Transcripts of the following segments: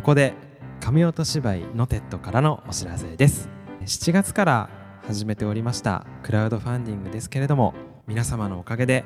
ここで神音芝居のテッドからのお知らせです。7月から始めておりましたクラウドファンディングですけれども皆様のおかげで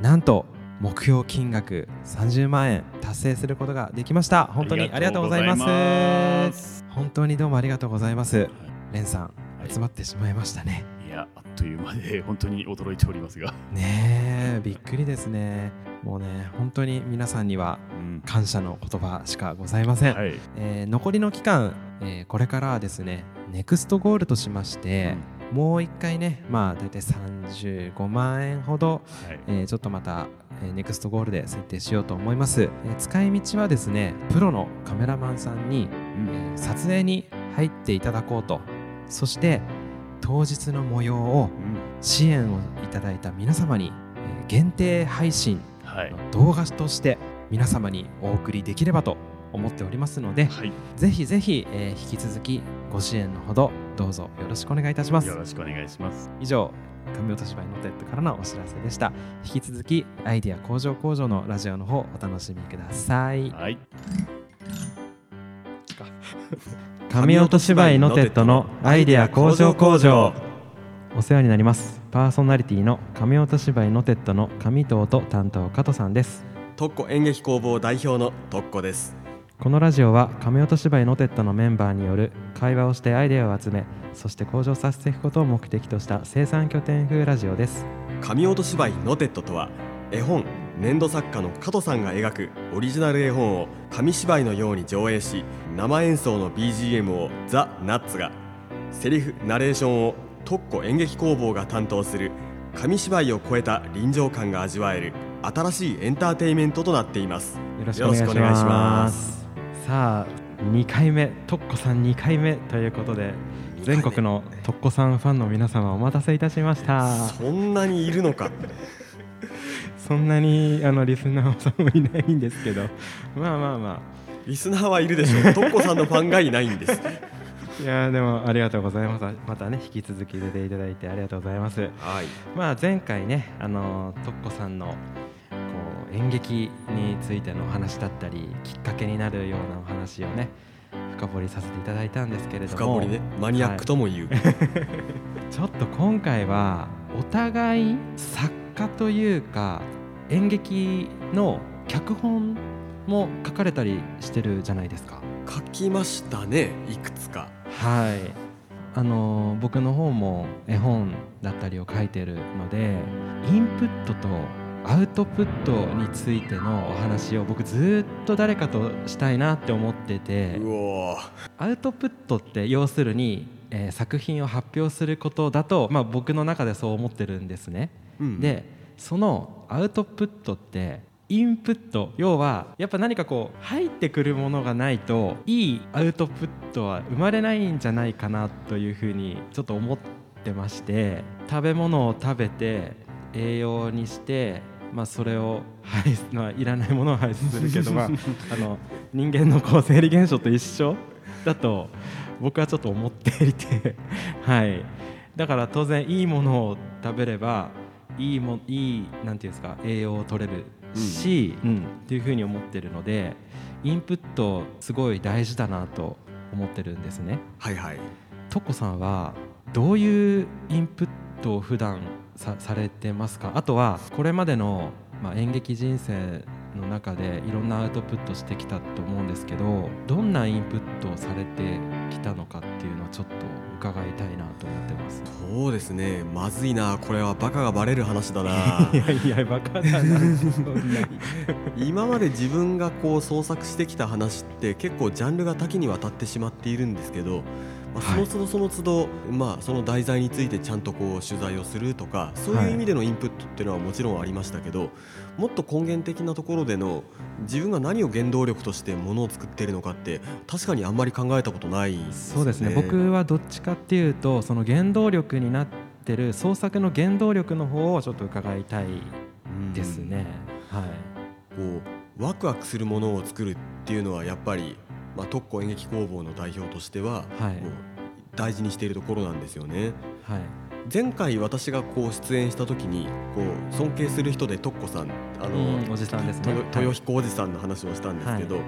なんと目標金額30万円達成することができました。本当にありがとうございます。本当にどうもありがとうございます。レンさん集まってしまいましたね。いやあっという間で本当に驚いておりますが。ねえびっくりですねもうね本当に皆さんには感謝の言葉しかございません、はい、えー、残りの期間、えー、これからはですねネクストゴールとしまして、うん、もう一回ねまあ大体35万円ほど、はい、えー、ちょっとまたえネクストゴールで設定しようと思います、え使い道はですねプロのカメラマンさんに、え撮影に入っていただこうと。そして当日の模様を支援をいただいた皆様に、え限定配信の動画として皆様にお送りできればと思っておりますので、はい、ぜひぜひ、えー、引き続きご支援のほどどうぞよろしくお願いいたします。よろしくお願いします。以上神音芝居のテッドからのお知らせでした。引き続きアイディア工場工場のラジオの方お楽しみください。はい。神音芝居のテッドのアイディア工場工場お世話になります。パーソナリティの神音芝居のテッドの上藤と担当加藤さんです。特攻演劇工房代表の特攻です。このラジオは神音芝居のテッドのメンバーによる会話をしてアイデアを集めそして向上させていくことを目的とした生産拠点風ラジオです。神音芝居のテッドとは絵本粘土作家の加藤さんが描くオリジナル絵本を紙芝居のように上映し生演奏の BGM をザ・ナッツがセリフナレーションを特攻演劇工房が担当する紙芝居を超えた臨場感が味わえる新しいエンターテイメントとなっています。よろしくお願いします。さあ2回目とっこさん2回目ということで全国のとっこさんファンの皆様お待たせいたしました。そんなにいるのか。そんなにあのリスナーさんもいないんですけど。まあまあまあ。リスナーはいるでしょう。とっこさんのファンがいないんですいやでもありがとうございます。またね引き続き出ていただいてありがとうございます、はい、まあ前回ねあのとっこさんの演劇についてのお話だったりきっかけになるようなお話をね深掘りさせていただいたんですけれども。深掘りねマニアックとも言う、はい、ちょっと今回はお互い作家というか演劇の脚本も書かれたりしてるじゃないですか。書きましたねいくつかはい。あの僕の方も絵本だったりを書いてるのでインプットとアウトプットについてのお話を僕ずっと誰かとしたいなって思っててアウトプットって要するに、えー、作品を発表することだと、まあ、僕の中でそう思ってるんですね。うん、でそのアウトプットってインプット要はやっぱ何かこう入ってくるものがないといいアウトプットは生まれないんじゃないかなというふうにちょっと思ってまして食べ物を食べて栄養にしてまあ、それを排出、まあ、いらないものを排出するけど、まあ、あの人間のこう生理現象と一緒だと僕はちょっと思っていて、はい、だから当然いいものを食べればいいもいいなんていうんですか栄養を取れるし、うん、うん、っていうふうに思ってるのでインプットすごい大事だなと思ってるんですね。はいはい。トコさんはどういうインプットを普段さされてますか？あとはこれまでの、まあ、演劇人生の中でいろんなアウトプットしてきたと思うんですけどどんなインプットをされてきたのかっていうのはちょっと伺いたいなと思ってます。そうですね。まずいな。これはバカがバレる話だな。いやいやバカだな。今まで自分がこう創作してきた話って結構ジャンルが多岐にわたってしまっているんですけどまあ、その都度その都度、まあ、その題材についてちゃんとこう取材をするとかそういう意味でのインプットっていうのはもちろんありましたけど、もっと根源的なところでの自分が何を原動力としてものを作っているのかって確かにあんまり考えたことない、ね、そうですね。僕はどっちかっていうとその原動力になってる創作の原動力の方をちょっと伺いたいですね。はい、こうワクワクするものを作るっていうのはやっぱりまあ、特攻演劇工房の代表としては、はい、もう大事にしているところなんですよね。はい、前回私がこう出演した時にこう尊敬する人で特攻さんあの、うんおじさんですね。豊豊彦おじさんの話をしたんですけど、はい。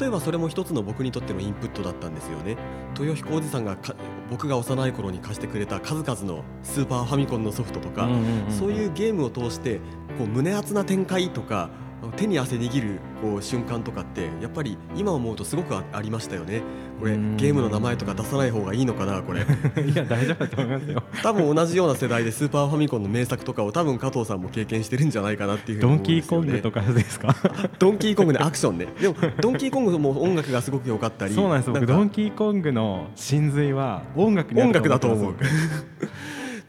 例えばそれも一つの僕にとってのインプットだったんですよね。豊彦おじさんがか僕が幼い頃に貸してくれた数々のスーパーファミコンのソフトとか、そういうゲームを通してこう胸熱な展開とか手に汗握るこう瞬間とかってやっぱり今思うとすごくあありましたよね。これうん。ゲームの名前とか出さない方がいいのかなこれ。いや大丈夫だと思いますよ。多分同じような世代でスーパーファミコンの名作とかを多分加藤さんも経験してるんじゃないかなっていうふうにドンキーコングとかですか？ドンキーコングのアクションね。でもドンキーコングも音楽がすごく良かったり。そうなんです。僕かドンキーコングの真髄は音楽音る楽だと思う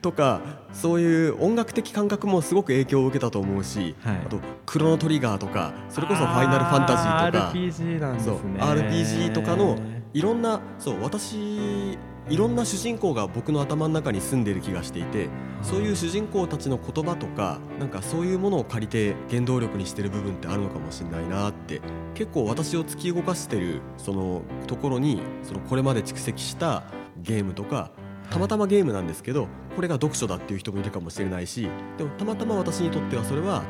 とかそういう音楽的感覚もすごく影響を受けたと思うし、はい。あとクロノトリガーとかそれこそファイナルファンタジーとか RPG なんですね。RPG とかのいろんなそう私いろんな主人公が僕の頭の中に住んでいる気がしていてそういう主人公たちの言葉とかなんかそういうものを借りて原動力にしてる部分ってあるのかもしれないなって結構私を突き動かしてるそのところにそのこれまで蓄積したゲームとかたまたまゲームなんですけどこれが読書だっていう人もいるかもしれないしでもたまたま私にとってはそれは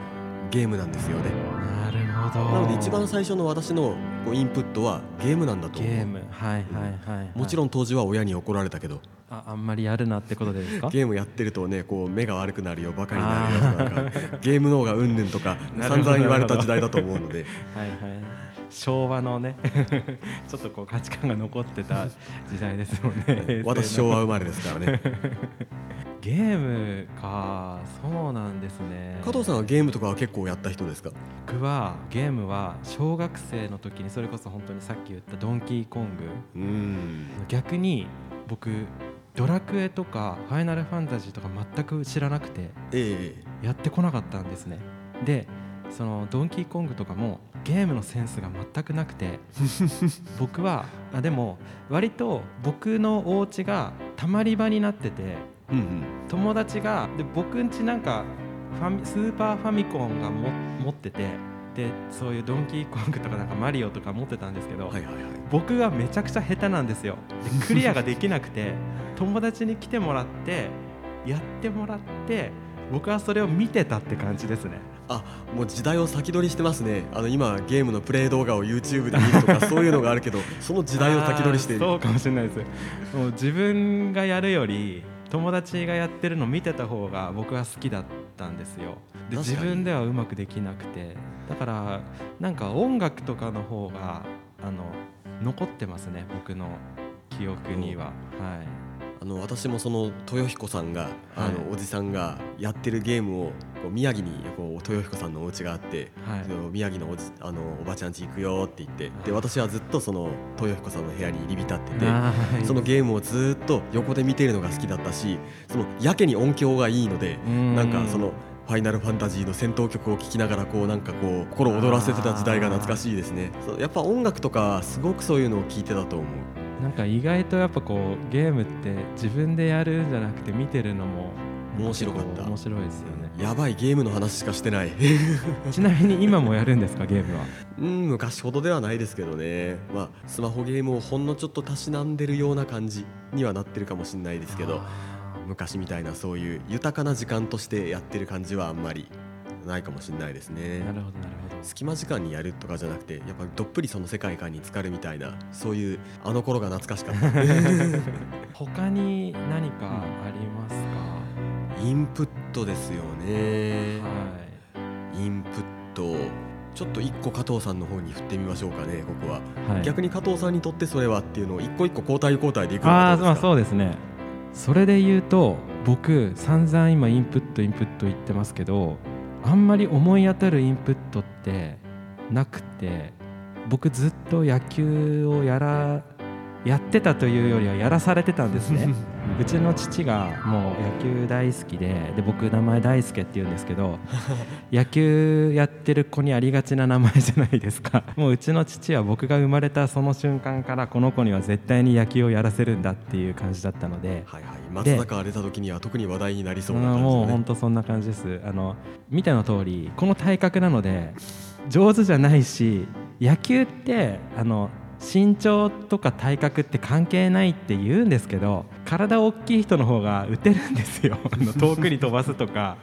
ゲームなんですよね。なるほど。なので一番最初の私のこうインプットはゲームなんだとゲ思う。ーム。はいはいはい、はい、もちろん当時は親に怒られたけど。ああんまりやるなってことでですか？ゲームやってるとねこう目が悪くなるよバカになるよとか ゲーム脳がうんぬんとか散々言われた時代だと思うので。はいはい昭和のね ちょっとこう価値観が残ってた時代ですもんね。私昭和生まれですからね。ゲームか。そうなんですね。加藤さんはゲームとかは結構やった人ですか？僕はゲームは小学生の時にそれこそ本当にさっき言ったドンキーコング。うん。逆に僕ドラクエとかファイナルファンタジーとか全く知らなくてええ。やってこなかったんですね。でそのドンキーコングとかもゲームのセンスが全くなくて 僕はあでも割と僕のお家がたまり場になっててうんうん。友達がで僕んちなんかファミスーパーファミコンがも持っててでそういうドンキーコングとかなんかマリオとか持ってたんですけど、はいはいはい。僕がめちゃくちゃ下手なんですよ。で クリアができなくて友達に来てもらってやってもらって僕はそれを見てたって感じですねあもう時代を先取りしてますね。あの今ゲームのプレイ動画を YouTube で見るとか そういうのがあるけどその時代を先取りしてそうかもしれないです。もう自分がやるより友達がやってるの見てた方が僕は好きだったんですよ。で自分ではうまくできなくて。だからなんか音楽とかの方があの残ってますね僕の記憶には、はいあの私もその豊彦さんが、あのはいおじさんがやってるゲームをこう宮城にこう豊彦さんのお家があって、はい。その宮城のおじあのおばちゃん家行くよって言ってで私はずっとその豊彦さんの部屋に入り浸ってて。はい。そのゲームをずっと横で見ているのが好きだったしそのやけに音響がいいのでうん。なんかそのファイナルファンタジーの戦闘曲を聴きながらこうなんかこう心躍らせてた時代が懐かしいですね。やっぱ音楽とかすごくそういうのを聞いてたと思うなんか意外とやっぱこうゲームって自分でやるんじゃなくて見てるのも面白かった。面白いですよね。やばいゲームの話しかしてない。ちなみに今もやるんですかゲームは？うん昔ほどではないですけどね。まあスマホゲームをほんのちょっとたしなんでるような感じにはなってるかもしれないですけど昔みたいなそういう豊かな時間としてやってる感じはあんまりないかもしれないですね。なるほどなるほど。隙間時間にやるとかじゃなくてやっぱどっぷりその世界観に浸かるみたいなそういうあの頃が懐かしかった。他に何かありますか、インプットですよね。はインプット。ちょっと一個加藤さんの方に振ってみましょうかねここは、い、はい、逆に加藤さんにとってそれはっていうのを一個一個交代交代でいくのああそうですね。それで言うと僕散々今インプットインプット言ってますけどあんまり思い当たるインプットってなくて僕ずっと野球をやらやってたというよりはやらされてたんですね。うちの父がもう野球大好きでで僕名前大輔って言うんですけど 野球やってる子にありがちな名前じゃないですか。もううちの父は僕が生まれたその瞬間からこの子には絶対に野球をやらせるんだっていう感じだったので。はいはい。松坂が出た時には特に話題になりそうな感じもう本当そんな感じです。あの見ての通りこの体格なので上手じゃないし野球ってあの身長とか体格って関係ないって言うんですけど体大きい人の方が打てるんですよ。遠くに飛ばすとか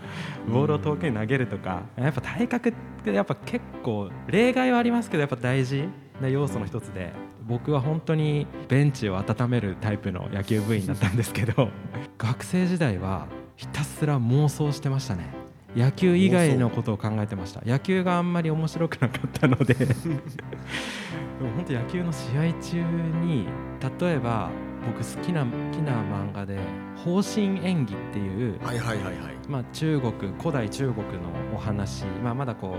ボールを遠くに投げるとか。やっぱ体格ってやっぱ結構例外はありますけどやっぱ大事な要素の一つで僕は本当にベンチを温めるタイプの野球部員だったんですけど 学生時代はひたすら妄想してましたね。野球以外のことを考えてました。野球があんまり面白くなかったので。でも本当野球の試合中に例えば僕好きな好きな漫画で「方針演技」っていう、中国古代中国のお話、まあ、まだこ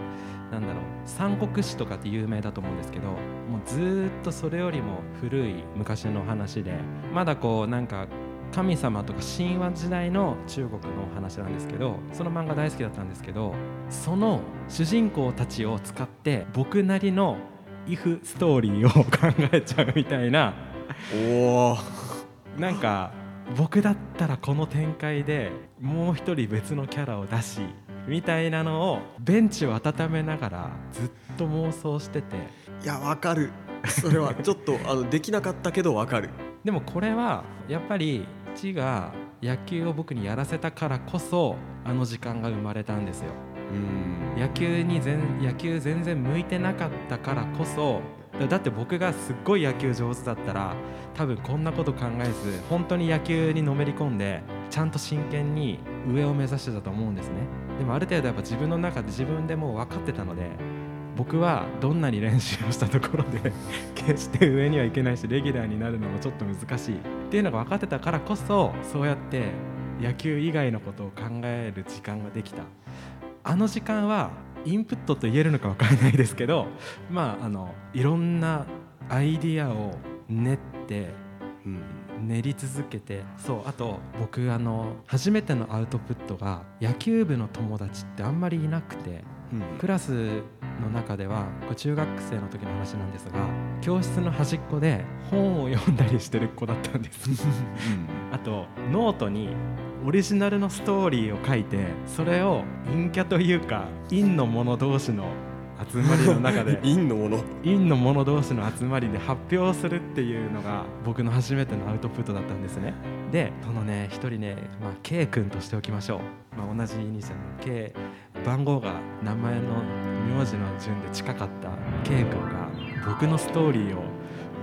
うなんだろう三国志とかって有名だと思うんですけどもうずーっとそれよりも古い昔の話でまだこうなんか神様とか神話時代の中国のお話なんですけどその漫画大好きだったんですけどその主人公たちを使って僕なりの「イフストーリーを考えちゃうみたいな。おおなんか僕だったらこの展開でもう一人別のキャラを出しみたいなのをベンチを温めながらずっと妄想してて。いやわかる。それはちょっとあのできなかったけどわかる。でもこれはやっぱり父が野球を僕にやらせたからこそあの時間が生まれたんですよ。うん野球に全野球全然向いてなかったからこそだって僕がすっごい野球上手だったら多分こんなこと考えず本当に野球にのめり込んでちゃんと真剣に上を目指してたと思うんですね。でもある程度やっぱ自分の中で自分でもう分かってたので僕はどんなに練習をしたところで 決して上にはいけないしレギュラーになるのもちょっと難しい。っていうのが分かってたからこそそうやって野球以外のことを考える時間ができた。あの時間はインプットと言えるのか分からないですけどまああのいろんなアイディアを練ってうん。練り続けてそうあと僕あの初めてのアウトプットが野球部の友達ってあんまりいなくてうん。クラスの中では中学生の時の話なんですが教室の端っこで本を読んだりしてる子だったんです。あとノートにオリジナルのストーリーを書いてそれを陰キャというか陰の者同士の集まりの中で 陰のもの陰の者同士の集まりで発表するっていうのが僕の初めてのアウトプットだったんですね。でそのね一人ね、まあ、K 君としておきましょう、まあ、同じイニシャルの K 番号が名前の名字の順で近かった K 君が僕のストーリーを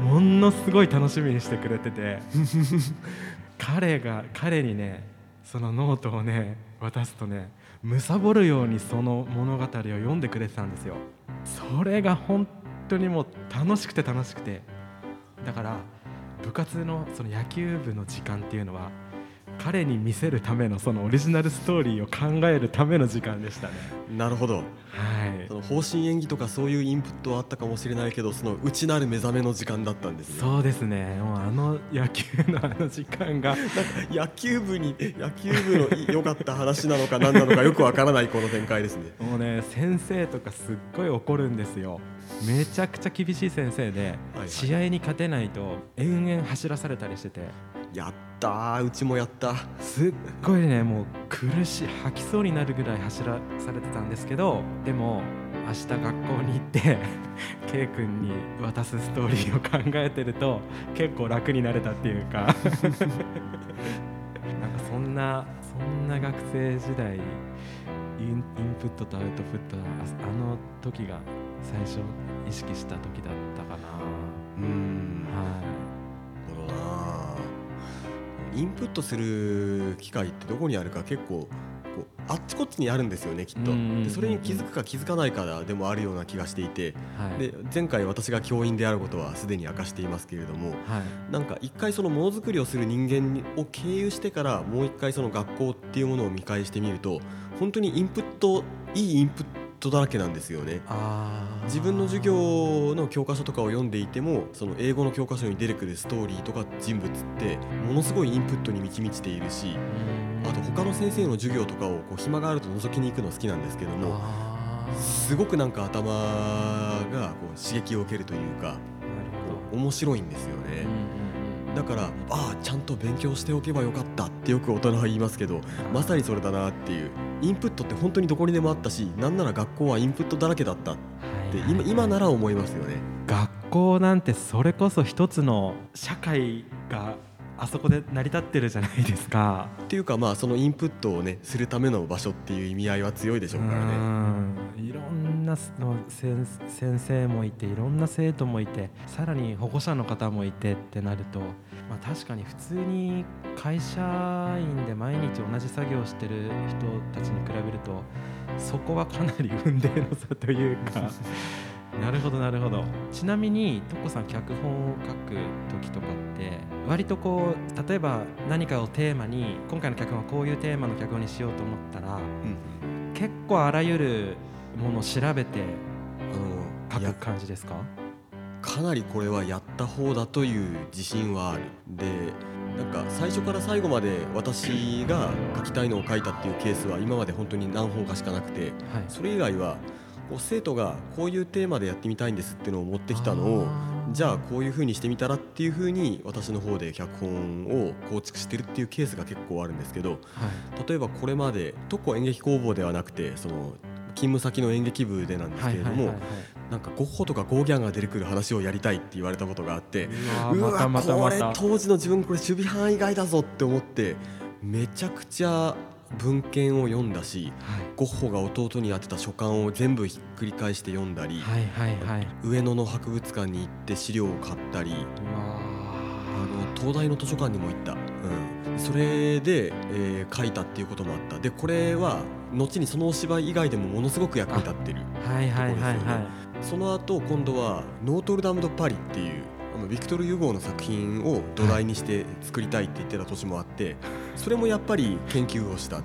ものすごい楽しみにしてくれてて 彼が彼にねそのノートをね渡すとね貪るようにその物語を読んでくれてたんですよ。それが本当にもう楽しくて楽しくて。だから部活のその野球部の時間っていうのは彼に見せるためのそのオリジナルストーリーを考えるための時間でしたね。なるほど。はい。その方針演技とかそういうインプットはあったかもしれないけどその内なる目覚めの時間だったんですね。そうですね。もうあの野球のあの時間が。野球部に野球部のい良かった話なのか何なのかよくわからないこの展開ですね。もうね先生とかすっごい怒るんですよ。めちゃくちゃ厳しい先生で、はいはい。試合に勝てないと延々走らされたりしてて。やった。ーうちもやった。すっごいねもう苦しい吐きそうになるぐらい走らされてたんですけどでも明日学校に行って K 君に渡すストーリーを考えてると結構楽になれたっていうか。なんかそんなそんな学生時代インプットとアウトプットはああの時が最初意識した時だったかな。うーん。はなるほどなインプットする機会ってどこにあるか結構こうあっちこっちにあるんですよねきっと。でそれに気づくか気づかないかでもあるような気がしていて。いはい。で前回私が教員であることはすでに明かしていますけれどもはい。なんか一回そのものづくりをする人間を経由してからもう一回その学校っていうものを見返してみると本当にインプットいいインプットだらけなんですよね。自分の授業の教科書とかを読んでいてもその英語の教科書に出てくるストーリーとか人物ってものすごいインプットに満ち満ちているしうん。あと他の先生の授業とかをこう暇があると覗きに行くの好きなんですけどもすごくなんか頭がこう刺激を受けるというか面白いんですよね。うんだからああちゃんと勉強しておけばよかったってよく大人は言いますけどまさにそれだなっていうインプットって本当にどこにでもあったしなんなら学校はインプットだらけだったってはい今今なら思いますよね。学校なんてそれこそ一つの社会があそこで成り立ってるじゃないですか。っていうかまあそのインプットをねするための場所っていう意味合いは強いでしょうからね。うんいろんなすの先先生もいていろんな生徒もいてさらに保護者の方もいてってなると、まあ、確かに普通に会社員で毎日同じ作業をしてる人たちに比べるとそこはかなり運命の差というか。なるほどなるほどちなみにトッコさん脚本を書く時とかって割とこう例えば何かをテーマに今回の脚本はこういうテーマの脚本にしようと思ったらうん結構あらゆるものを調べて書く感じですか？かなりこれはやった方だという自信はある。でなんか最初から最後まで私が書きたいのを書いたっていうケースは今まで本当に何本かしかなくてはい。それ以外はこう生徒がこういうテーマでやってみたいんですっていうのを持ってきたのをじゃあこういう風にしてみたらっていう風に私の方で脚本を構築してるっていうケースが結構あるんですけどはい。例えばこれまで特攻演劇工房ではなくてその勤務先の演劇部でなんですけれどもなんかゴッホとかゴーギャンが出てくる話をやりたいって言われたことがあってううわこれ当時の自分これ守備範囲外だぞって思ってめちゃくちゃ文献を読んだしゴッホが弟に当てた書簡を全部ひっくり返して読んだり、上野の博物館に行って資料を買ったりあの東大の図書館にも行った、うん、それで、えー書いたっていうこともあった。でこれは後にそのお芝居以外でもものすごく役に立ってるーはいはいその後今度はノートルダム・ド・パリっていうあのビクトル・ユゴーの作品を土台にして作りたいって言ってた年もあってそれもやっぱり研究をした。で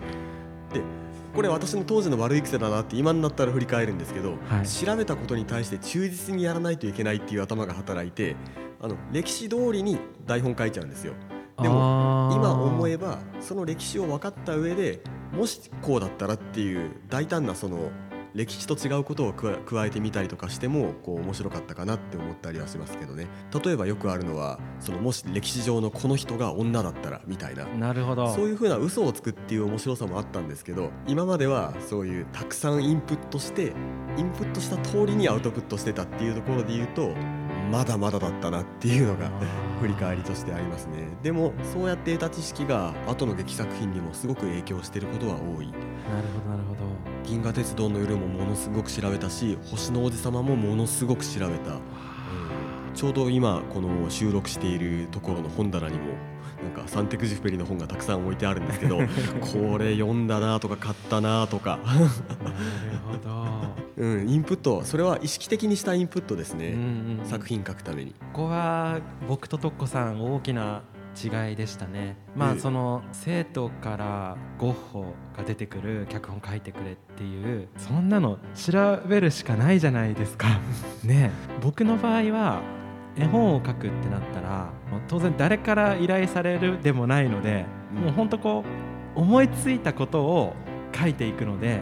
これ私の当時の悪い癖だなって今になったら振り返るんですけど、はい。調べたことに対して忠実にやらないといけないっていう頭が働いてあの歴史通りに台本書いちゃうんですよ。いでも今思えばその歴史を分かった上でもしこうだったらっていう大胆なその歴史と違うことを加えてみたりとかしてもこう面白かったかなって思ったりはしますけどね。例えばよくあるのはそのもし歴史上のこの人が女だったらみたいな。なるほど。そういうふうな嘘をつくっていう面白さもあったんですけど今まではそういうたくさんインプットしてインプットした通りにアウトプットしてたっていうところで言うとまだまだだったなっていうのが 振り返りとしてありますね。でもそうやって得た知識が後の劇作品にもすごく影響してることは多い。なるほどなるほど。銀河鉄道の夜もものすごく調べたし星の王子様もものすごく調べたちょうど今この収録しているところの本棚にもなんかサンテクジュペリの本がたくさん置いてあるんですけど これ読んだなとか買ったなとか、なるほど。うん、インプットそれは意識的にしたインプットですね、うんうんうん。作品書くために。ここは僕とトッコさん大きな違いでしたね。まええ。あその生徒からゴッホが出てくる脚本書いてくれっていうそんなの調べるしかないじゃないですか。ねえ。僕の場合は絵本を書くってなったら当然誰から依頼されるでもないので、うん。もうほんとこう思いついたことを書いていくので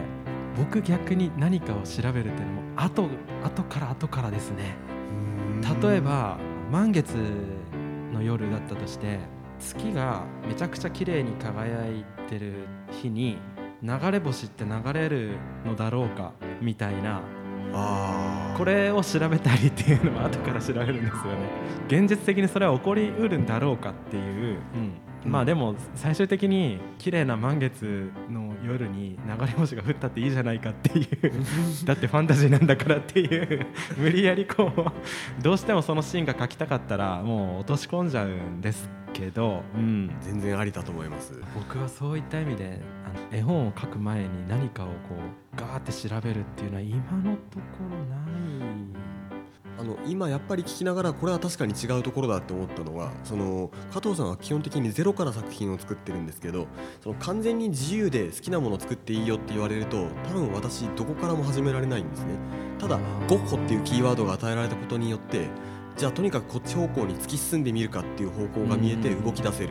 僕逆に何かを調べるっていうのも後後から後からですね。例えば満月の夜だったとして月がめちゃくちゃ綺麗に輝いてる日に流れ星って流れるのだろうかみたいなこれを調べたりっていうのは後から調べるんですよね。現実的にそれは起こりうるんだろうかっていう、うん、まあでも最終的に綺麗な満月の夜に流れ星が降ったっていいじゃないかっていう。だってファンタジーなんだからっていう。無理やりこうどうしてもそのシーンが描きたかったらもう落とし込んじゃうんですけど、うん、全然ありだと思います。僕はそういった意味であの絵本を描く前に何かをこうガーって調べるっていうのは今のところない。あの今やっぱり聞きながらこれは確かに違うところだって思ったのはその加藤さんは基本的にゼロから作品を作ってるんですけどその完全に自由で好きなものを作っていいよって言われると多分私どこからも始められないんですね。ただゴッホっていうキーワードが与えられたことによってじゃあとにかくこっち方向に突き進んでみるかっていう方向が見えてうん。動き出せる。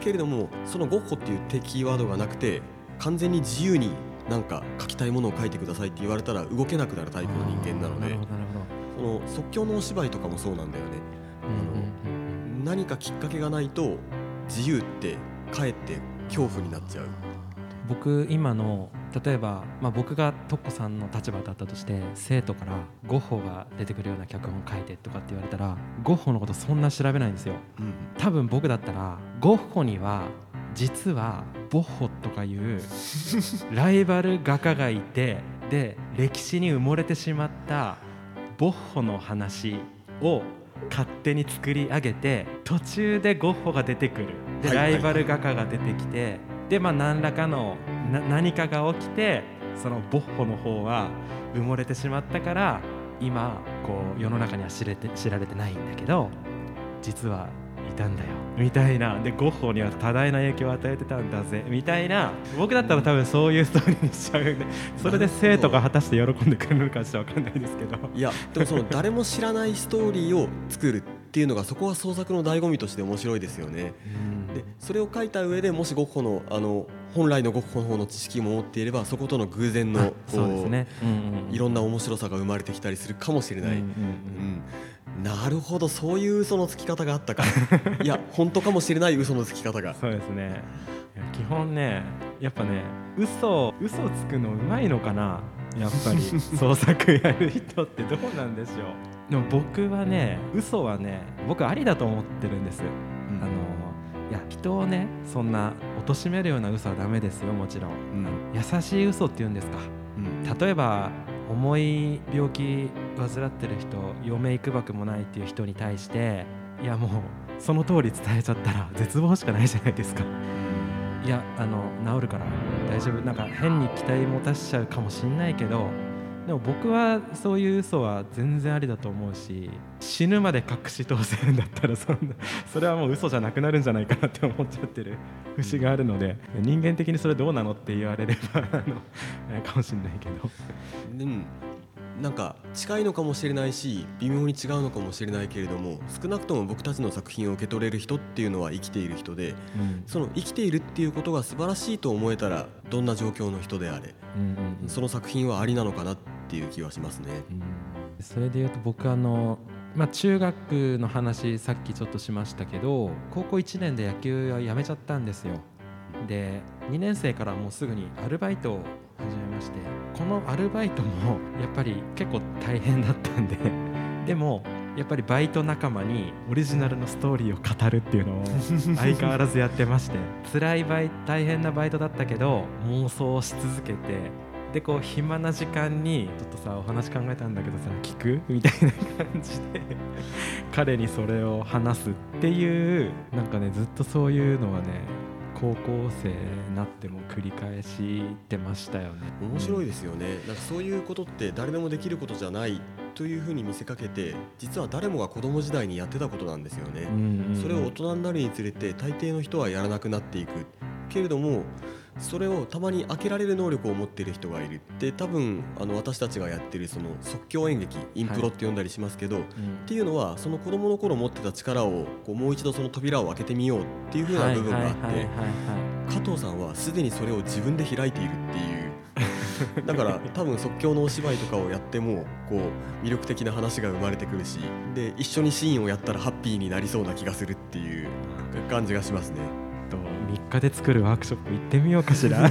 けれどもそのゴッホっていうキーワードがなくて完全に自由になんか書きたいものを書いてくださいって言われたら動けなくなるタイプの人間なので。その即興のお芝居とかもそうなんだよね。うんうんうんうん。何かきっかけがないと自由ってかえって恐怖になっちゃう。僕今の例えば、まあ、僕がトッコさんの立場だったとして生徒からゴッホが出てくるような脚本書いてとかって言われたらゴッホのことそんな調べないんですよ。うん。多分僕だったらゴッホには実はボッホとかいう ライバル画家がいてで歴史に埋もれてしまったボッホの話を勝手に作り上げて途中でゴッホが出てくる。でライバル画家が出てきてでまあ何らかのな何かが起きてそのボッホの方は埋もれてしまったから今こう世の中には知れて知られてないんだけど実はいたんだよ。みたいな。でゴッホには多大な影響を与えてたんだぜ。みたいな。僕だったら多分そういうストーリーにしちゃうんでそれで生徒が果たして喜んでくれるのかちょっと分かんないですけど。いやでもその誰も知らないストーリーを作るっていうのがそこは創作の醍醐味として面白いですよね。でそれを書いた上でもしゴッホのあの本来のゴッホの方の知識も持っていればそことの偶然の そうですね、うんうんうん。いろんな面白さが生まれてきたりするかもしれない。うんうんうんなるほどそういう嘘のつき方があったか。いや本当かもしれない嘘のつき方が。そうですね。基本ねやっぱね嘘嘘つくのうまいのかなやっぱり。創作やる人ってどうなんでしょうでも僕はね嘘はね僕ありだと思ってるんですあのいや人をねそんな貶めるような嘘はダメですよもちろん。うん。優しい嘘って言うんですか。うん。例えば重い病気患ってる人余命いくばくもないっていう人に対していやもうその通り伝えちゃったら絶望しかないじゃないですか。いやあの治るから大丈夫。なんか変に期待持たしちゃうかもしんないけどでも僕はそういう嘘は全然ありだと思うし死ぬまで隠し通せるんだったらそんな それはもう嘘じゃなくなるんじゃないかなって思っちゃってる節があるので人間的にそれどうなのって言われればあのえかもしれないけど。うんなんか近いのかもしれないし微妙に違うのかもしれないけれども少なくとも僕たちの作品を受け取れる人っていうのは生きている人でうん。その生きているっていうことが素晴らしいと思えたらどんな状況の人であれうんうんうん。その作品はありなのかなっていう気はしますね。うん。それでいうと僕あの、まあ、中学の話さっきちょっとしましたけど高校1年で野球はやめちゃったんですよ。で2年生からもうすぐにアルバイトを始めましてこのアルバイトも やっぱり結構大変だったんで でもやっぱりバイト仲間にオリジナルのストーリーを語るっていうのを 相変わらずやってまして辛いバイ大変なバイトだったけど妄想をし続けてでこう暇な時間にちょっとさお話考えたんだけどさ聞くみたいな感じで彼にそれを話すっていうなんかねずっとそういうのはね高校生になっても繰り返してましたよね。面白いですよね。なんかそういうことって誰でもできることじゃないというふうに見せかけて実は誰もが子供時代にやってたことなんですよね。うんうんうん。それを大人になるにつれて大抵の人はやらなくなっていく。けれどもそれをたまに開けられる能力を持っている人がいる。で多分あの私たちがやってるその即興演劇インプロって呼んだりしますけど、うん。っていうのはその子供の頃持ってた力をこうもう一度その扉を開けてみようっていう風な部分があってはいはい。はい。はい。はい。加藤さんはすでにそれを自分で開いているっていう。だから多分即興のお芝居とかをやってもこう魅力的な話が生まれてくるしで一緒にシーンをやったらハッピーになりそうな気がするっていう感じがしますね。と3日で作るワークショップ行ってみようかしら。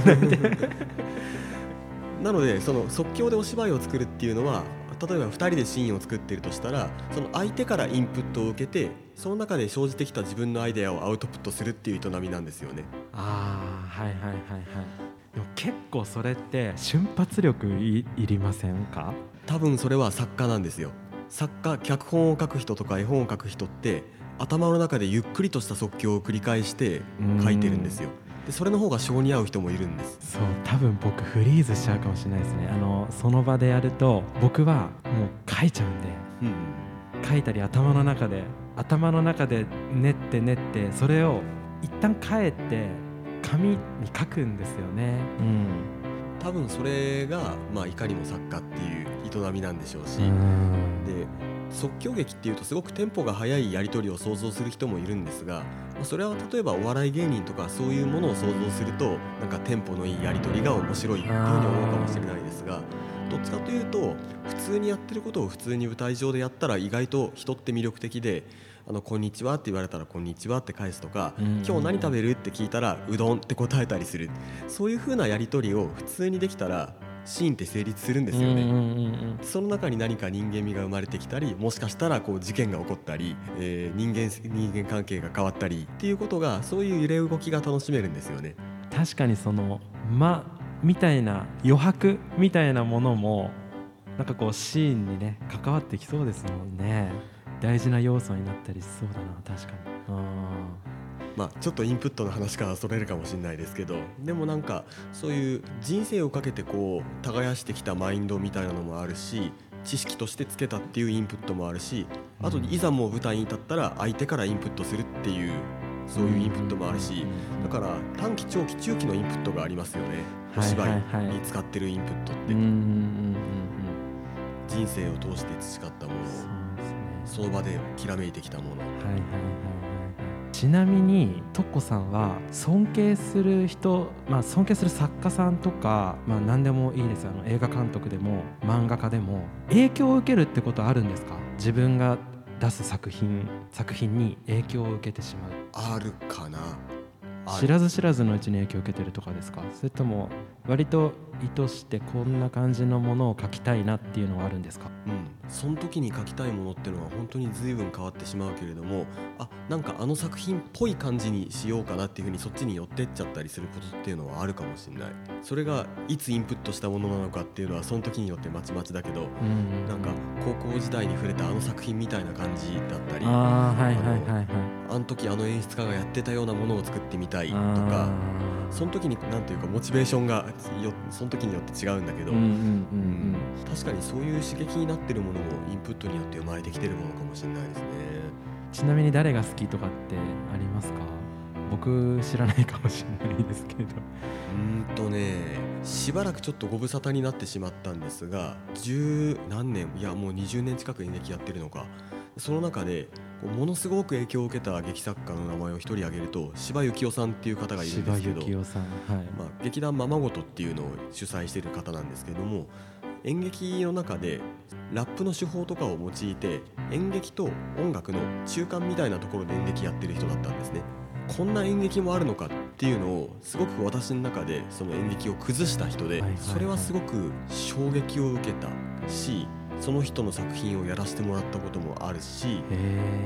なのでその即興でお芝居を作るっていうのは例えば2人でシーンを作っているとしたらその相手からインプットを受けてその中で生じてきた自分のアイデアをアウトプットするっていう営みなんですよね。ああはいはいはいはい。でも結構それって瞬発力いいりませんか？多分それは作家なんですよ。作家脚本を書く人とか絵本を書く人って頭の中でゆっくりとした即興を繰り返して書いてるんですよ。でそれの方が性に合う人もいるんです。そう多分僕フリーズしちゃうかもしれないですね。あのその場でやると僕はもう書いちゃうんで。うん書いたり頭の中で頭の中で練って練ってそれを一旦帰って紙に書くんですよね。うん。多分それが、まあ、いかにも作家っていう営みなんでしょうし、うん。で即興劇っていうとすごくテンポが速いやり取りを想像する人もいるんですが、まあそれは例えばお笑い芸人とかそういうものを想像するとなんかテンポのいいやり取りが面白いっていうふうに思うかもしれないですがどっちかというと普通にやってることを普通に舞台上でやったら意外と人って魅力的で「あのこんにちは」って言われたら「こんにちは」って返すとかうんうんうん「今日何食べる?」って聞いたら「うどん」って答えたりするそういう風なやり取りを普通にできたらシーンって成立するんですよね。うんうんうんうんその中に何か人間味が生まれてきたりもしかしたらこう事件が起こったり、えー人間人間関係が変わったりっていうことがそういう揺れ動きが楽しめるんですよね。確かにその間みたいな余白みたいなものもなんかこうシーンにね関わってきそうですもんね大事な要素になったりしそうだな確かにあまあ、ちょっとインプットの話からそれるかもしれないですけどでもなんかそういう人生をかけてこう耕してきたマインドみたいなのもあるし知識としてつけたっていうインプットもあるしあといざもう舞台に立ったら相手からインプットするっていうそういうインプットもあるしだから短期長期中期のインプットがありますよね。お芝居に使ってるインプットって。人生を通して培ったものうんその場できらめいてきたもの。はいはいはいちなみにトッコさんは尊敬する人、まあ、尊敬する作家さんとか、まあ、何でもいいですあの映画監督でも漫画家でも影響を受けるってことはあるんですか？自分が出す作品作品に影響を受けてしまう。あるかな。知らず知らずのうちに影響を受けてるとかですか？それとも割と意図してこんな感じのものを描きたいなっていうのはあるんですか？うん、その時に書きたいものっていうのは本当に随分変わってしまうけれどもあなんかあの作品っぽい感じにしようかなっていうふうにそっちに寄ってっちゃったりすることっていうのはあるかもしれない。それがいつインプットしたものなのかっていうのはその時によってまちまちだけどうん。なんか高校時代に触れたあの作品みたいな感じだったりあああはいはいはいはい。の時あの演出家がやってたようなものを作ってみたいとあかーその時に何というかモチベーションがよその時によって違うんだけど、うんうんうんうん。確かにそういう刺激になってるものもインプットによって生まれてきてるものかもしれないですね。ちなみに誰が好きとかってありますか？僕知らないかもしれないですけど。うーんとねしばらくちょっとご無沙汰になってしまったんですが十何年いやもう20年近く演劇やってるのか。その中でこうものすごく影響を受けた劇作家の名前を一人挙げると柴幸夫さんっていう方がいるんで柴すけど幸夫さんはい、まあ、劇団ままごとっていうのを主催している方なんですけども演劇の中でラップの手法とかを用いて演劇と音楽の中間みたいなところで演劇やってる人だったんですね。こんな演劇もあるのかっていうのをすごく私の中でその演劇を崩した人でそれはすごく衝撃を受けたしその人の作品をやらせてもらったこともあるし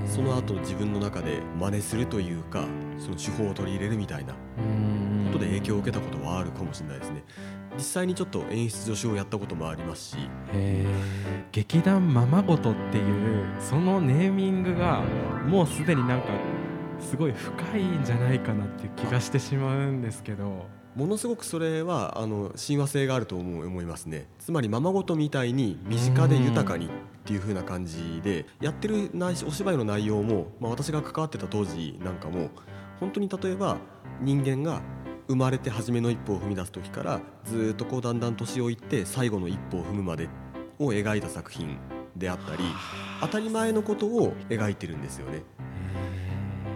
その後自分の中で真似するというかその手法を取り入れるみたいなうんことで影響を受けたことはあるかもしれないですね。実際にちょっと演出助手をやったこともありますし劇団ままごとっていうそのネーミングがもうすでになんかすごい深いんじゃないかなっていう気がしてしまうんですけどものすごくそれはあの親和性があると思う思いますねつまりままごとみたいに身近で豊かにっていう風な感じでやってる内お芝居の内容も、まあ、私が関わってた当時なんかも本当に例えば人間が生まれて初めの一歩を踏み出す時からずーっとこうだんだん年をいって最後の一歩を踏むまでを描いた作品であったり当たり前のことを描いてるんですよね。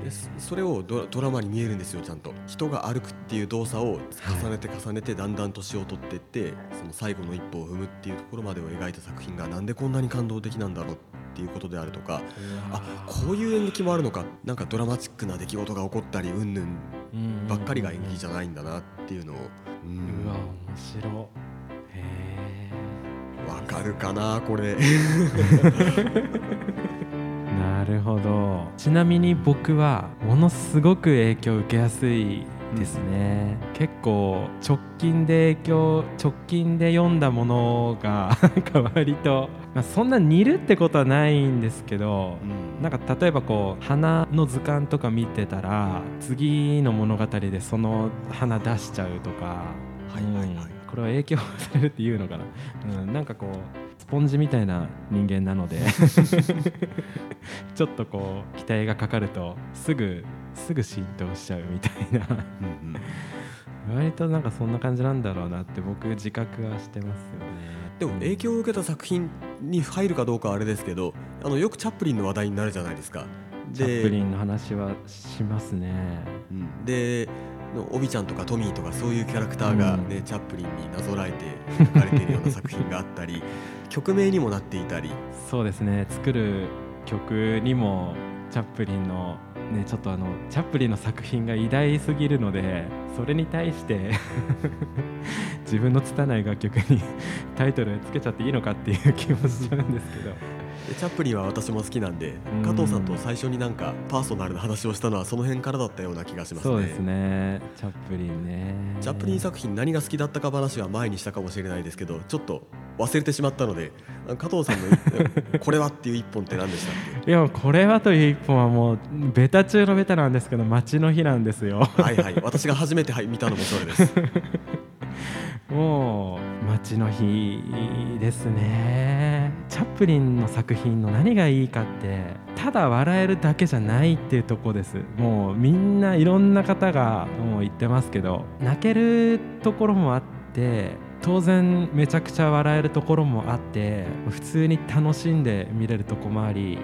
でそそれをドラドラマに見えるんですよちゃんと。人が歩くっていう動作を重ねて重ねてだんだん年を取っていってその最後の一歩を踏むっていうところまでを描いた作品がなんでこんなに感動的なんだろうっていうことであるとかあこういう演劇もあるのかなんかドラマチックな出来事が起こったりうんぬんばっかりが演劇じゃないんだなっていうのをううんわ面白へわかるかなこれえなるほど。ちなみに僕はものすごく影響を受けやすいですね、結構直近で影響直近で読んだものがなんか割と、まあ、そんな似るってことはないんですけど、うん。なんか例えばこう花の図鑑とか見てたら次の物語でその花出しちゃうとか、はいはいはい。うん。これは影響されるっていうのかな、うん、なんかこうスポンジみたいな人間なので ちょっとこう期待がかかるとすぐすぐ浸透しちゃうみたいな。うんうん。割となんかそんな感じなんだろうなって僕自覚はしてますよね。でも影響を受けた作品に入るかどうかはあれですけどあのよくチャップリンの話題になるじゃないですか。チャップリンの話はしますね。うん。でのオビちゃんとかトミーとかそういうキャラクターが、ねうチャップリンになぞらえて描かれているような作品があったり 曲名にもなっていたり。そうですね。作る曲にもチャップリンのねちょっとあのチャップリンの作品が偉大すぎるのでそれに対して 自分の拙い楽曲に タイトルつけちゃっていいのかっていう気もしちゃうんですけど。でチャップリンは私も好きなんでうん。加藤さんと最初になんかパーソナルな話をしたのはその辺からだったような気がしますね。そうですね。チャップリンね。チャップリン作品何が好きだったか話は前にしたかもしれないですけどちょっと忘れてしまったのであ加藤さんのえ これはっていう一本って何でしたっけ？いやこれはという一本はもうベタ中のベタなんですけど街の日なんですよ。はいはい。私が初めてはい見たのもそれです。もう街の日ですね。チャップリンの作品の何がいいかってただ笑えるだけじゃないっていうとこです。もうみんないろんな方がもう言ってますけど。泣けるところもあって当然めちゃくちゃ笑えるところもあって普通に楽しんで見れるとこもあり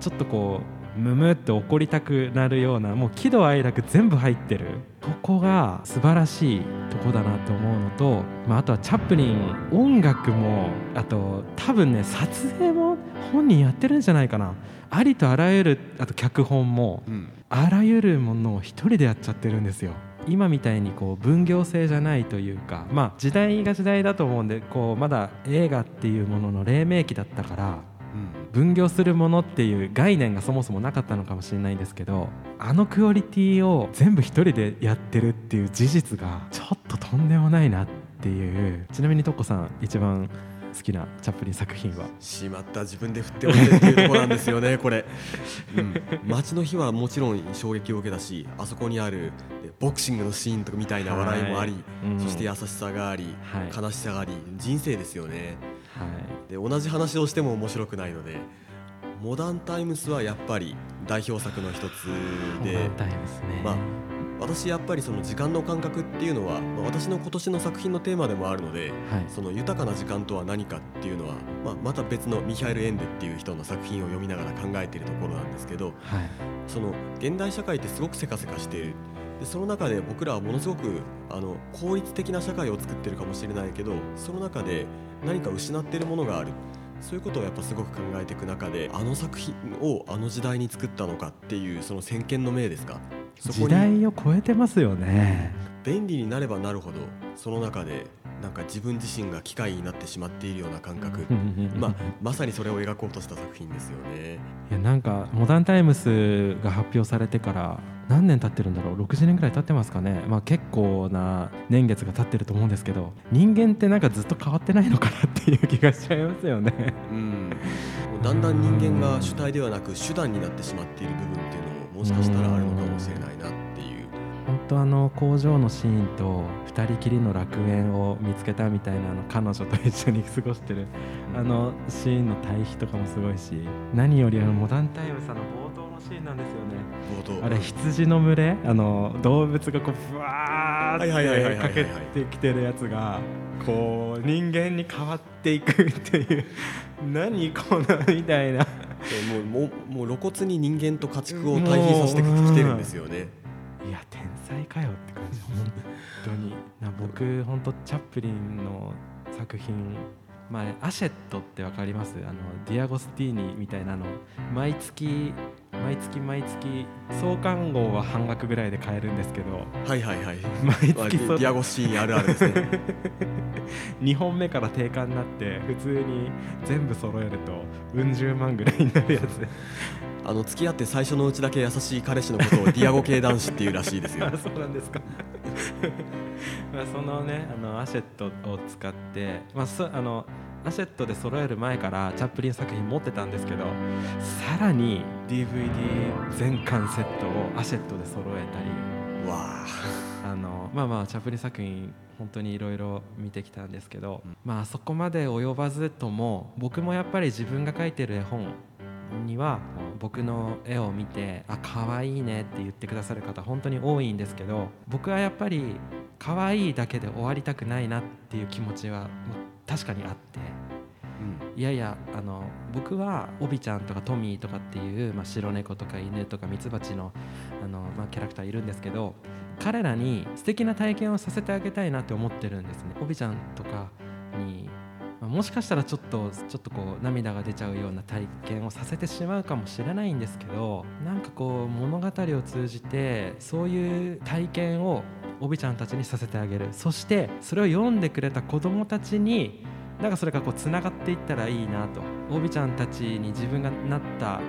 ちょっとこうムムって怒りたくなるようなもう喜怒哀楽全部入ってる。ここが素晴らしいとこだなと思うのと、まあ、あとはチャップリン音楽もあと多分ね撮影も本人やってるんじゃないかな。ありとあらゆるあと脚本もうん。あらゆるものを一人でやっちゃってるんですよ。今みたいにこう分業制じゃないというかまあ時代が時代だと思うんでこうまだ映画っていうものの黎明期だったからうん分業するものっていう概念がそもそもなかったのかもしれないんですけどあのクオリティを全部一人でやってるっていう事実がちょっととんでもないなっていう。ちなみにトッコさん一番好きなチャップリン作品は？しまった自分で振っておいてっていうところなんですよね これ、うん、街の日はもちろん衝撃を受けたしあそこにあるえボクシングのシーンとかみたいな笑いもあり、うん。そして優しさがあり、はい。悲しさがあり人生ですよね。はいで同じ話をしても面白くないのでモダンタイムスはやっぱり代表作の一つでまあ私やっぱりその時間の感覚っていうのは、まあ私の今年の作品のテーマでもあるのではい。その豊かな時間とは何かっていうのは、まあ、また別のミヒャエル・エンデっていう人の作品を読みながら考えているところなんですけどはい。その現代社会ってすごくせかせかしている。でその中で僕らはものすごくあの効率的な社会を作ってるかもしれないけどその中で何か失っているものがある。そういうことをやっぱすごく考えていく中であの作品をあの時代に作ったのかっていうその先見の明ですか？そ時代を超えてますよね。便利になればなるほどその中でなんか自分自身が機械になってしまっているような感覚 まあ、まさにそれを描こうとした作品ですよね。いやなんかモダンタイムスが発表されてから何年経ってるんだろう？60年ぐらい経ってますかね、まあ、結構な年月が経ってると思うんですけど人間ってなんかずっと変わってないのかなっていう気がしちゃいますよね。うん、だんだん人間が主体ではなく手段になってしまっている部分っていうのももしかしたらあるのかもしれないなって。本当あの工場のシーンと二人きりの楽園を見つけたみたいなあの彼女と一緒に過ごしてるあのシーンの対比とかもすごいし何よりあのモダンタイムさんの冒頭のシーンなんですよね。冒頭。あれ羊の群れ？あの動物がこうブワーってかけてきてるやつがこう人間に変わっていくっていう。何このみたいな。でもうもうもう露骨に人間と家畜を対比させてきてるんですよね。いや天才かよって感じ本当に。な僕本当チャップリンの作品前アシェットってわかります？あのディアゴスティーニみたいなの。毎月毎月毎月創刊号は半額ぐらいで買えるんですけどはいはいはい。毎まあ月そディアゴスティーニあるあるですね。2本目から定価になって普通に全部揃えるとうん十万ぐらいになるやつ あの付き合って最初のうちだけ優しい彼氏のことをディアゴ系男子っていうらしいですよ あ。そうなんですかまあそのねあのアシェットを使って、まあ、そあのアシェットで揃える前からチャップリン作品持ってたんですけどさらに DVD 全巻セットをアシェットで揃えたりわあ。あのまあまあチャップリン作品本当にいろいろ見てきたんですけど、うんまあそこまで及ばずとも僕もやっぱり自分が描いてる絵本には僕の絵を見て「あ可愛いね」って言ってくださる方本当に多いんですけど僕はやっぱり可愛いだけで終わりたくないなっていう気持ちはまあ確かにあっていやいやあの僕はオビちゃんとかトミーとかっていう、まあ、白猫とか犬とかミツバチのあの、まあ、キャラクターいるんですけど彼らに素敵な体験をさせてあげたいなって思ってるんですね。オビちゃんとかにまあもしかしたらちょっとちょっとこう涙が出ちゃうような体験をさせてしまうかもしれないんですけどなんかこう物語を通じてそういう体験をおびちゃんたちにさせてあげるそしてそれを読んでくれた子どもたちになんかそれがこうつながっていったらいいなとおびちゃんたちに自分がなった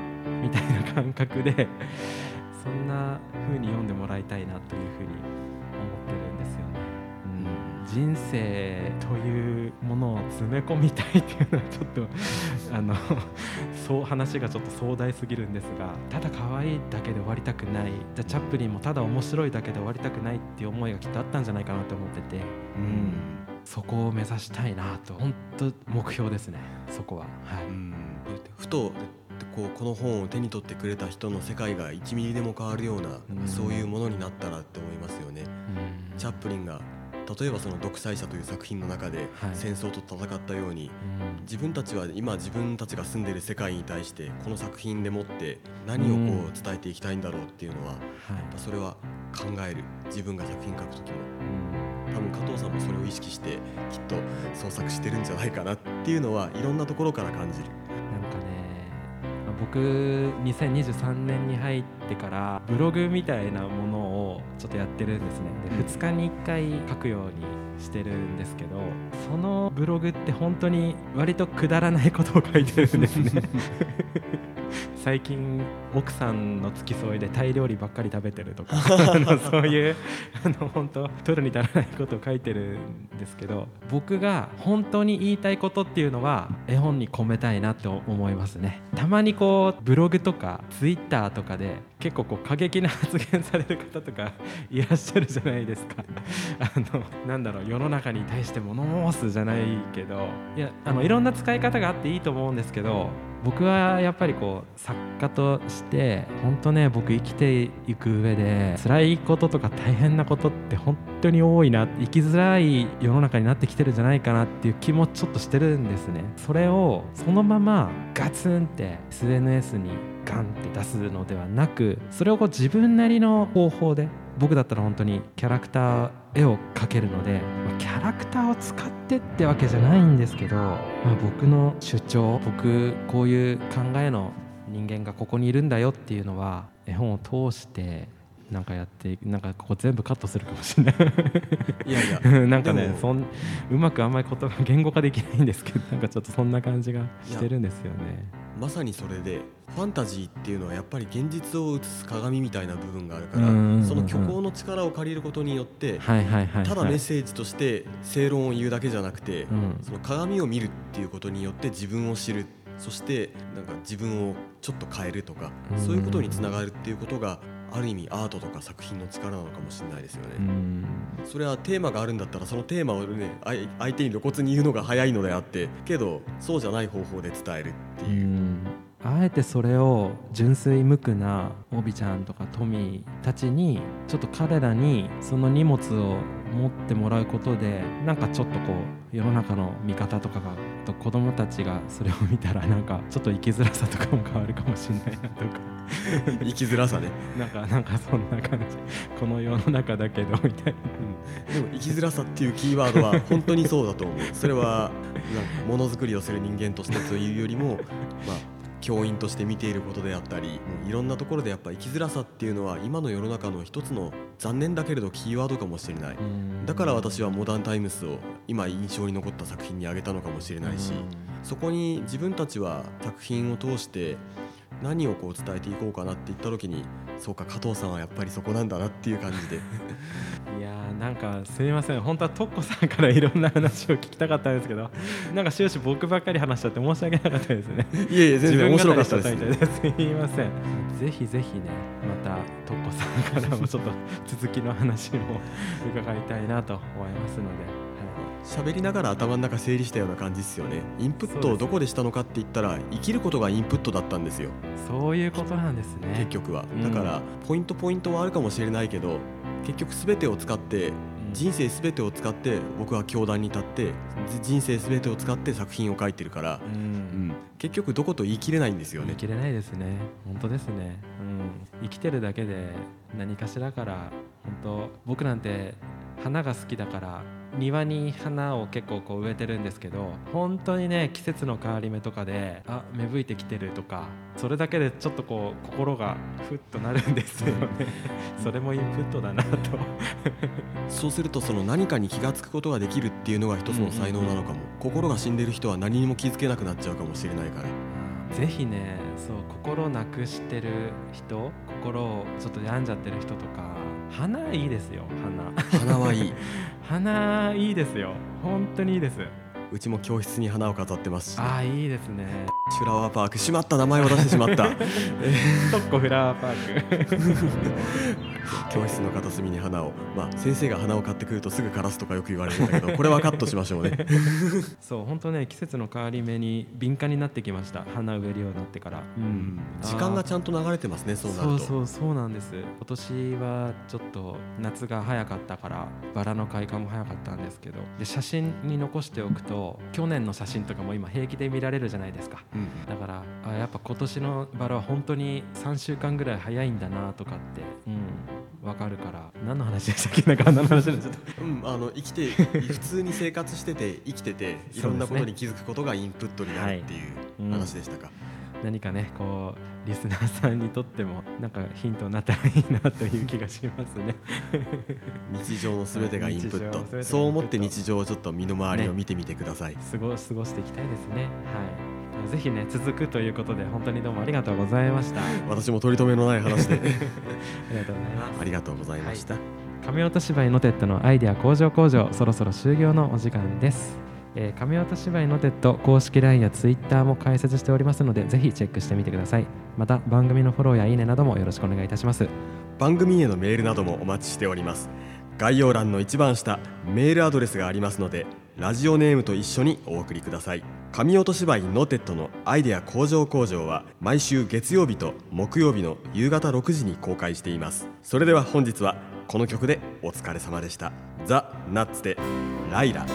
みたいな感覚でそんな風に読んでもらいたいなというふうに思ってる。人生というものを詰め込みたいっていうのはちょっとあの そう話がちょっと壮大すぎるんですがただ可愛いだけで終わりたくない。じゃあチャップリンもただ面白いだけで終わりたくないっていう思いがきっとあったんじゃないかなと思ってて、うん、そこを目指したいなと。本当目標ですね。そこは。はい。うん。ふとこうこの本を手に取ってくれた人の世界が1ミリでも変わるような、うんそういうものになったらって思いますよね。うん。チャップリンが例えばその「独裁者」という作品の中ではい。戦争と戦ったように、うん。自分たちは今自分たちが住んでる世界に対してこの作品でもって何をこう伝えていきたいんだろうっていうのは、やっはいぱそれは考える。自分が作品書く時も。うん。多分加藤さんもそれを意識してきっと創作してるんじゃないかなっていうのはいろんなところから感じる。なんかねまあ僕2023年に入ってからブログみたいなものをちょっとやってるんですね。で2日に1回書くようにしてるんですけどそのブログって本当に割とくだらないことを書いてるんですね。最近奥さんの付き添いでタイ料理ばっかり食べてるとか あのそういうあの本当取るに足らないことを書いてるんですけど僕が本当に言いたいことっていうのは絵本に込めたいなって思いますね。たまにこうブログとかツイッターとかで結構こう過激な発言される方とかいらっしゃるじゃないですか。あのなんだろう世の中に対して物申すじゃないけど。いやあのいろんな使い方があっていいと思うんですけど僕はやっぱりこう作家として本当ね僕生きていく上で辛いこととか大変なことって本当に多いな生きづらい世の中になってきてるんじゃないかなっていう気もちょっとしてるんですね。それをそのままガツンって SNS にガンって出すのではなくそれをこう自分なりの方法で僕だったら本当にキャラクター絵を描けるので、まあキャラクターを使ってってわけじゃないんですけど、まあ僕の主張僕こういう考えの人間がここにいるんだよっていうのは絵本を通してなんかやってなんかここ全部カットするかもしれない。いやいや。なんかねそんうまくあんまり言葉言語化できないんですけど なんかちょっとそんな感じがしてるんですよね。まさにそれでファンタジーっていうのはやっぱり現実を映す鏡みたいな部分があるからその虚構の力を借りることによってただメッセージとして正論を言うだけじゃなくてうん。その鏡を見るっていうことによって自分を知る。そしてなんか自分をちょっと変えるとかうん。そういうことにつながるっていうことがある意味アートとか作品の力なのかもしれないですようね。んそれはテーマがあるんだったらそのテーマをね相相手に露骨に言うのが早いのであってけどそうじゃない方法で伝えるってういう。んあえてそれを純粋無垢なオビちゃんとかトミーたちにちょっと彼らにその荷物を持ってもらうことでなんかちょっとこう世の中の見方とかがと子供たちがそれを見たらなんかちょっと生きづらさとかも変わるかもしれないなとか 生きづらさね。なんかなんかそんな感じ。この世の中だけどみたいな。でも生きづらさっていうキーワードは本当にそうだと思う。それはなんかものづくりをする人間としてというよりもまあ教員として見ていることであったりいろんなところでやっぱ生きづらさっていうのは今の世の中の一つの残念だけれどキーワードかもしれない。だから私はモダンタイムスを今印象に残った作品に挙げたのかもしれないしそこに自分たちは作品を通して何をこう伝えていこうかなって言った時にそうか加藤さんはやっぱりそこなんだなっていう感じで。いやーなんかすみません。本当はトッコさんからいろんな話を聞きたかったんですけどなんか終始僕ばっかり話しちゃって申し訳なかったですね。いえいえ全然面白かったですす。みません。ぜひぜひねまたトッコさんからもちょっと続きの話を 伺いたいなと思いますので、喋りながら頭の中整理したような感じですよね。インプットをどこでしたのかって言ったら生きることがインプットだったんですよ。そういうことなんですね。結局は。うん。だからポイントポイントはあるかもしれないけど結局全てを使って人生全てを使って僕は教壇に立ってじ人生全てを使って作品を書いてるからうん。結局どこと言い切れないんですよね。言い切れないですね。本当ですね、うん、生きてるだけで何かしらから本当僕なんて花が好きだから庭に花を結構こう植えてるんですけど本当にね季節の変わり目とかであ芽吹いてきてるとかそれだけでちょっとこう心がふっとなるんです。よねそれもインプットだなと。そうするとその何かに気が付くことができるっていうのが一つの才能なのかも、心が死んでる人は何にも気づけなくなっちゃうかもしれないから。ぜひねそう心なくしてる人心をちょっと病んじゃってる人とか花いいですよ花。花はいい。花いいですよ。本当にいいですうちも教室に花を飾ってますし、ああいいですね。フラワーパークしまった名前を出してしまった。トッコフラワーパーク。教室の片隅に花を。まあ先生が花を買ってくるとすぐ枯らすとかよく言われるんだけどこれはカットしましょうね。そう本当ね季節の変わり目に敏感になってきました。花植えるようになってから、うん。時間がちゃんと流れてますねそうなると。そうそうそうなんです。今年はちょっと夏が早かったからバラの開花も早かったんですけど。で写真に残しておくと去年の写真とかも今平気で見られるじゃないですか。うん。だからあやっぱ今年のバラは本当に3週間ぐらい早いんだなとかってうん。わかるから。何の話でしたっけ？なんか花の話になっちゃった。うん、あの生きて普通に生活してて生きてて いろんなことに気づくことがインプットになるっていう話でしたか、何かねこうリスナーさんにとってもなんかヒントになったらいいなという気がしますね。日常のすべてがインプットトそう思って日常をちょっと身の回りを見てみてください、過ご過ごしていきたいですね。はい。ぜひね続くということで本当にどうもありがとうございました。あ私も取り留めのない話で りがとうございます。ありがとうございました、神音芝居のテッドのアイデア工場工場そろそろ終了のお時間です。えー、神音芝居のテッド公式 LINE や Twitter も開設しておりますのでぜひチェックしてみてください。また番組のフォローやいいねなどもよろしくお願いいたします。番組へのメールなどもお待ちしております。概要欄の一番下メールアドレスがありますのでラジオネームと一緒にお送りください。神音芝居ノテッドのアイデア工場工場は毎週月曜日と木曜日の夕方6時に公開しています。それでは本日はこの曲でお疲れ様でした。ザ・ナッツでライラ。